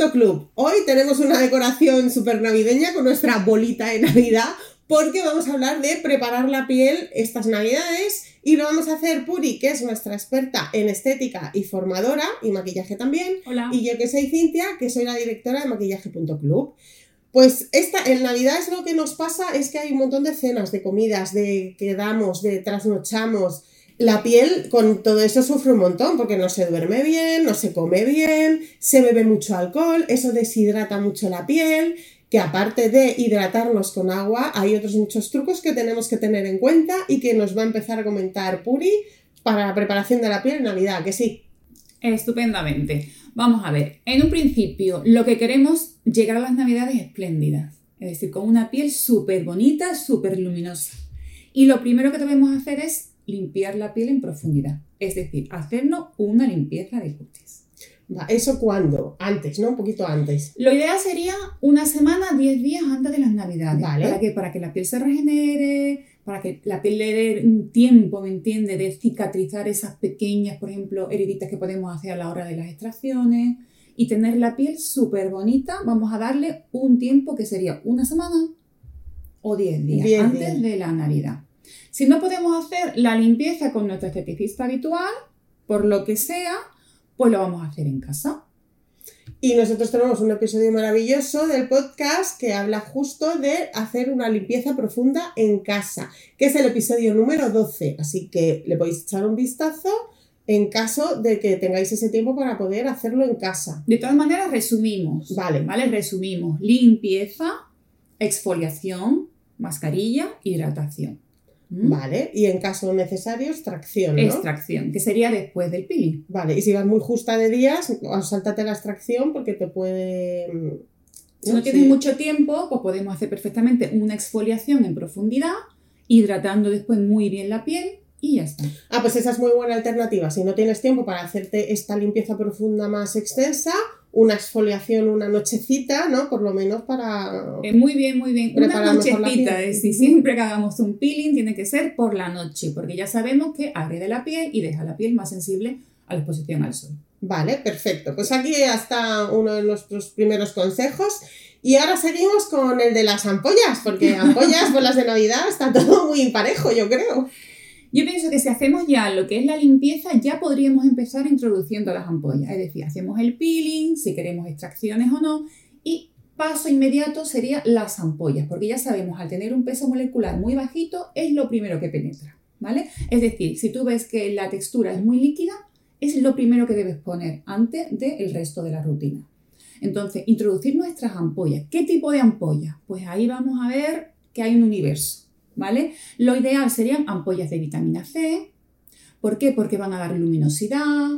maquillaje.club. Hoy tenemos una decoración súper navideña con nuestra bolita de Navidad porque vamos a hablar de preparar la piel estas navidades y lo vamos a hacer Puri, que es nuestra experta en estética y formadora y maquillaje también. Hola. Y yo que soy Cintia, que soy la directora de maquillaje.club. Pues esta, en Navidad es lo que nos pasa, es que hay un montón de cenas, de comidas, de que damos, de trasnochamos. La piel con todo eso sufre un montón porque no se duerme bien, no se come bien, se bebe mucho alcohol, eso deshidrata mucho la piel, que aparte de hidratarnos con agua, hay otros muchos trucos que tenemos que tener en cuenta y que nos va a empezar a comentar Puri para la preparación de la piel en Navidad, que sí. Estupendamente. Vamos a ver, en un principio lo que queremos llegar a las navidades espléndidas, es decir, con una piel súper bonita, súper luminosa. Y lo primero que debemos hacer es limpiar la piel en profundidad, es decir, hacernos una limpieza de cutis. ¿Eso cuándo? Antes, ¿no? Un poquito antes. Lo ideal sería una semana, 10 días antes de las navidades. Vale. ¿Para qué? Para que la piel se regenere, para que la piel le dé un tiempo, ¿me entiende?, de cicatrizar esas pequeñas, por ejemplo, heriditas que podemos hacer a la hora de las extracciones y tener la piel súper bonita. Vamos a darle un tiempo que sería una semana o 10 días 10 antes días. de la Navidad. Si no podemos hacer la limpieza con nuestro esteticista habitual, por lo que sea, pues lo vamos a hacer en casa. Y nosotros tenemos un episodio maravilloso del podcast que habla justo de hacer una limpieza profunda en casa, que es el episodio número 12. Así que le podéis echar un vistazo en caso de que tengáis ese tiempo para poder hacerlo en casa. De todas maneras, resumimos. Vale. ¿Vale? Resumimos. Limpieza, exfoliación, mascarilla, hidratación. ¿Mm? Vale. Y en caso necesario, extracción, ¿no? Extracción, que sería después del peeling. Vale. Y si vas muy justa de días, sáltate la extracción porque te puede. mm, Si no tienes mucho tiempo, pues podemos hacer perfectamente una exfoliación en profundidad, hidratando después muy bien la piel y ya está. Ah, pues esa es muy buena alternativa. Si no tienes tiempo para hacerte esta limpieza profunda más extensa, una exfoliación una nochecita, ¿no? Por lo menos para... Eh, muy bien, muy bien. Una nochecita, es decir, siempre que hagamos un peeling tiene que ser por la noche, porque ya sabemos que agrede la piel y deja la piel más sensible a la exposición al sol. Vale, perfecto. Pues aquí hasta uno de nuestros primeros consejos. Y ahora seguimos con el de las ampollas, porque ampollas por las de Navidad está todo muy parejo, yo creo. Yo pienso que si hacemos ya lo que es la limpieza, ya podríamos empezar introduciendo las ampollas. Es decir, hacemos el peeling, si queremos extracciones o no, y paso inmediato sería las ampollas, porque ya sabemos, al tener un peso molecular muy bajito, es lo primero que penetra, ¿vale? Es decir, si tú ves que la textura es muy líquida, es lo primero que debes poner antes del resto de la rutina. Entonces, introducir nuestras ampollas. ¿Qué tipo de ampollas? Pues ahí vamos a ver que hay un universo, ¿vale? Lo ideal serían ampollas de vitamina C. ¿Por qué? Porque van a dar luminosidad,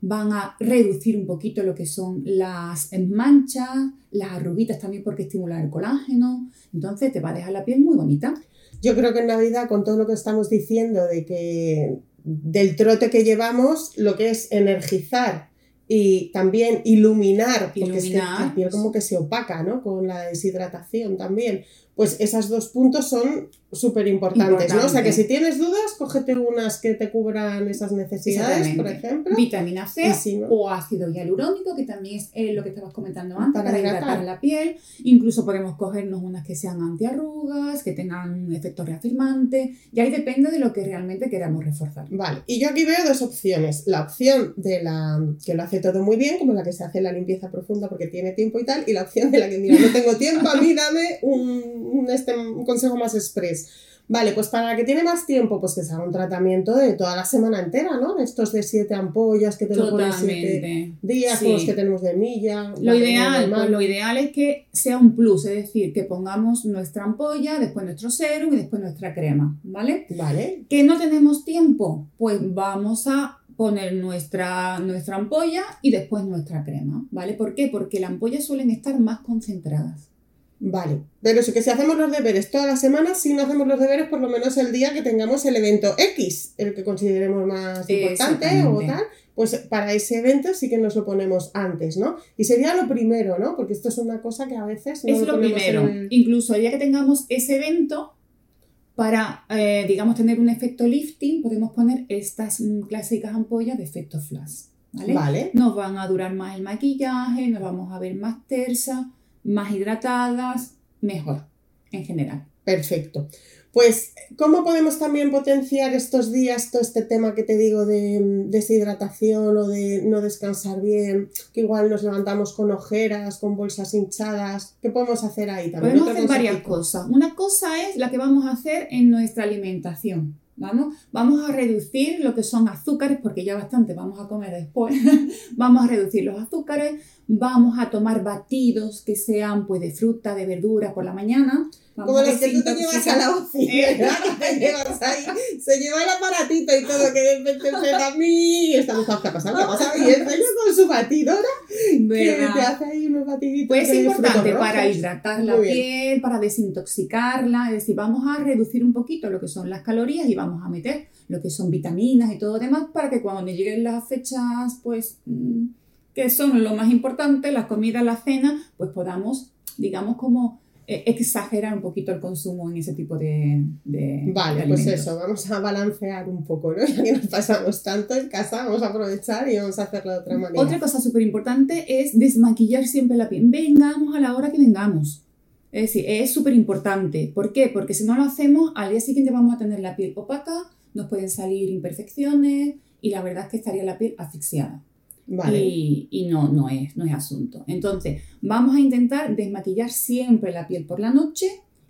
van a reducir un poquito lo que son las manchas, las arruguitas también porque estimulan el colágeno. Entonces te va a dejar la piel muy bonita. Yo creo que en Navidad, con todo lo que estamos diciendo de que del trote que llevamos, lo que es energizar y también iluminar, porque es que Iluminar. la piel como que se opaca, ¿no? Con la deshidratación también. Pues esos dos puntos son súper importantes, ¿no? O sea que si tienes dudas, cógete unas que te cubran esas necesidades, por ejemplo. Vitamina C no- o ácido hialurónico, que también es eh, lo que estabas comentando antes, Para para, hidratar. hidratar la piel. Incluso podemos cogernos unas que sean antiarrugas, que tengan un efecto reafirmante, y ahí depende de lo que realmente queramos reforzar. Vale, y yo aquí veo dos opciones. La opción de la que lo hace todo muy bien, como la que se hace la limpieza profunda porque tiene tiempo y tal, y la opción de la que, mira, no tengo tiempo, a mí dame un, un, este, un consejo más express. Vale, pues para la que tiene más tiempo, pues que se haga un tratamiento de toda la semana entera, ¿no? De estos de siete ampollas que te lo pones siete días, Sí. como los que tenemos de milla. Lo ideal, pues lo ideal es que sea un plus, es decir, que pongamos nuestra ampolla, después nuestro serum y después nuestra crema, ¿vale? Vale, ¿Que no tenemos tiempo? Pues vamos a poner nuestra, nuestra ampolla y después nuestra crema, ¿vale? ¿Por qué? Porque las ampollas suelen estar más concentradas. Vale. Pero eso, que si hacemos los deberes todas las semanas, si no hacemos los deberes, por lo menos el día que tengamos el evento X, el que consideremos más importante o tal, pues para ese evento sí que nos lo ponemos antes, ¿no? Y sería lo primero, ¿no? Porque esto es una cosa que a veces no es lo ponemos primero. el- Incluso el día que tengamos ese evento, para, eh, digamos, tener un efecto lifting, podemos poner estas mm, clásicas ampollas de efecto flash. ¿vale? Vale. Nos van a durar más el maquillaje, nos vamos a ver más tersas, más hidratadas, mejor en general. Perfecto. Pues, ¿cómo podemos también potenciar estos días todo este tema que te digo de mm, deshidratación o de no descansar bien? Que igual nos levantamos con ojeras, con bolsas hinchadas. ¿Qué podemos hacer ahí también? Podemos hacer varias cosas. Una cosa es la que vamos a hacer en nuestra alimentación. ¿Vamos? Vamos a reducir lo que son azúcares, porque ya bastante vamos a comer después. vamos a reducir los azúcares, vamos a tomar batidos que sean pues, de fruta, de verdura por la mañana. Vamos Como los que tú te llevas a la oficina, que te llevas ahí, se lleva el aparatito y todo, que de repente a mí, y todos, ¿qué ha pasado? ¿Qué ha pasado? Y está yo con su batidora, que te hace ahí unos batiditos. Pues es importante para hidratar la bien. piel, para desintoxicarla, es decir, vamos a reducir un poquito lo que son las calorías y vamos a meter lo que son vitaminas y todo demás para que cuando lleguen las fechas, pues, mm, que son lo más importante, las comidas, la cena, pues podamos, digamos, como exagerar un poquito el consumo en ese tipo de, de Vale, de pues eso, vamos a balancear un poco, ¿no? Ya que nos pasamos tanto en casa, vamos a aprovechar y vamos a hacerlo de otra manera. Otra cosa súper importante es desmaquillar siempre la piel. Vengamos a la hora que vengamos. Es decir, es súper importante. ¿Por qué? Porque si no lo hacemos, al día siguiente vamos a tener la piel opaca, nos pueden salir imperfecciones y la verdad es que estaría la piel asfixiada. Vale, Y, y no, no, es, no es asunto. Entonces, vamos a intentar desmaquillar siempre la piel por la noche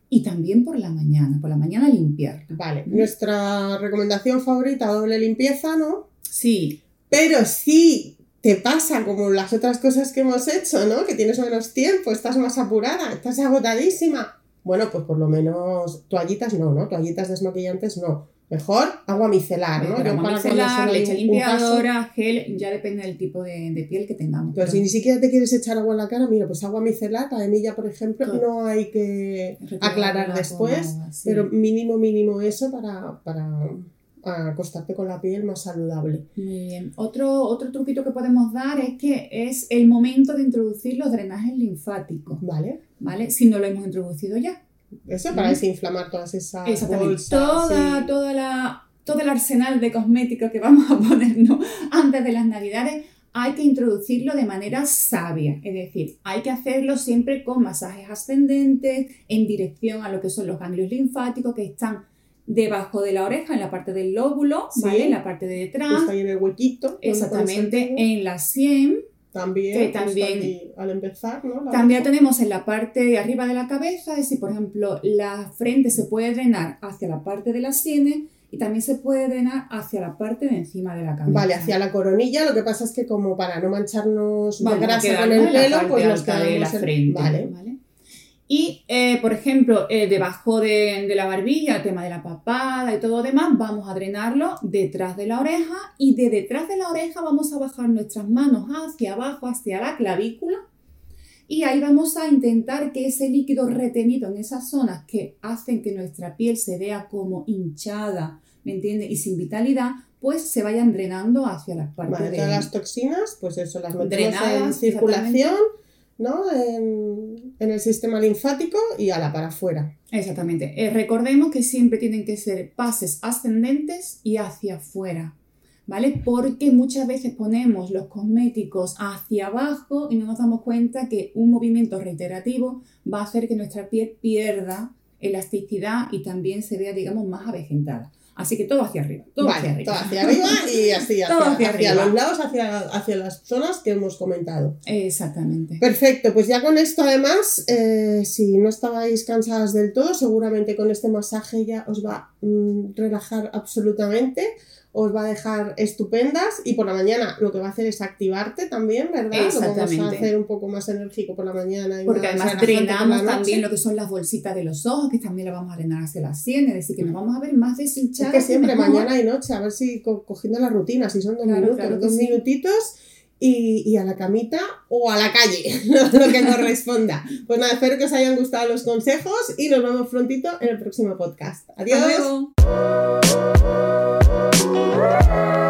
y también por la mañana. Por la mañana limpiarla. vale. Nuestra recomendación favorita, doble limpieza, ¿no? Sí, Pero si te pasa como las otras cosas que hemos hecho, ¿no? Que tienes menos tiempo, estás más apurada, estás agotadísima. Bueno, pues por lo menos toallitas no, ¿no? Toallitas desmaquillantes no. Mejor agua micelar, ¿no? Yo agua micelar, leche limpiadora, gel, ya depende del tipo de, de piel que tengamos. Pero pero si ni siquiera te quieres echar agua en la cara, mira, pues agua micelar, la de milla, por ejemplo, no hay que aclarar después, agua, sí. pero mínimo, mínimo eso para, para acostarte con la piel más saludable. Muy bien. Otro, otro truquito que podemos dar es que es el momento de introducir los drenajes linfáticos, ¿Vale? ¿vale? Si no lo hemos introducido ya. Eso para Ujú. desinflamar todas esas bolsas. Toda, toda la, todo el arsenal de cosméticos que vamos a ponernos antes de las navidades hay que introducirlo de manera sabia. Es decir, hay que hacerlo siempre con masajes ascendentes en dirección a lo que son los ganglios linfáticos que están debajo de la oreja, en la parte del lóbulo, Sí. ¿vale? En la parte de detrás. Ahí en el huequito. Exactamente, en la sien. También, que también- aquí al empezar, ¿no? La También tenemos en la parte de arriba de la cabeza, es decir, por ejemplo, la frente se puede drenar hacia la parte de las sienes y también se puede drenar hacia la parte de encima de la cabeza. Vale, hacia la coronilla, lo que pasa es que como para no mancharnos de grasa con el pelo, pues nos de la en- frente. Vale, ¿vale? Y, eh, por ejemplo, eh, debajo de, de la barbilla, el tema de la papada y todo lo demás, vamos a drenarlo detrás de la oreja y de detrás de la oreja vamos a bajar nuestras manos hacia abajo, hacia la clavícula. Y ahí vamos a intentar que ese líquido retenido en esas zonas que hacen que nuestra piel se vea como hinchada, ¿me entiendes? Y sin vitalidad, pues se vayan drenando hacia las partes Vale, de- todas las toxinas, pues eso, las metemos en circulación, ¿no? En, el sistema linfático y ala, para afuera. Exactamente. Eh, recordemos que siempre tienen que ser pases ascendentes y hacia afuera, ¿vale? Porque muchas veces ponemos los cosméticos hacia abajo y no nos damos cuenta que un movimiento reiterativo va a hacer que nuestra piel pierda elasticidad y también se vea, digamos, más avejentada. Así que todo hacia arriba, todo hacia arriba. todo hacia arriba y así, hacia, Todo hacia hacia arriba. los lados, hacia, hacia las zonas que hemos comentado. Exactamente. Perfecto, pues ya con esto además, eh, si no estabais cansadas del todo, seguramente con este masaje ya os va a mm, relajar absolutamente, os va a dejar estupendas y por la mañana lo que va a hacer es activarte también, ¿verdad? Lo vamos a Exactamente. hacer un poco más enérgico por la mañana. Y Porque más además por la drenamos también lo que son las bolsitas de los ojos, que también la vamos a drenar hacia las sienes, es decir, que nos vamos a ver más Es deshinchadas. que siempre, mejor. mañana y noche, a ver si co- cogiendo la rutina, si son dos Claro, minutos, claro dos sí. minutitos y, y a la camita o a la calle, lo que corresponda. Pues nada, espero que os hayan gustado los consejos y nos vemos prontito en el próximo podcast. Adiós. Woo!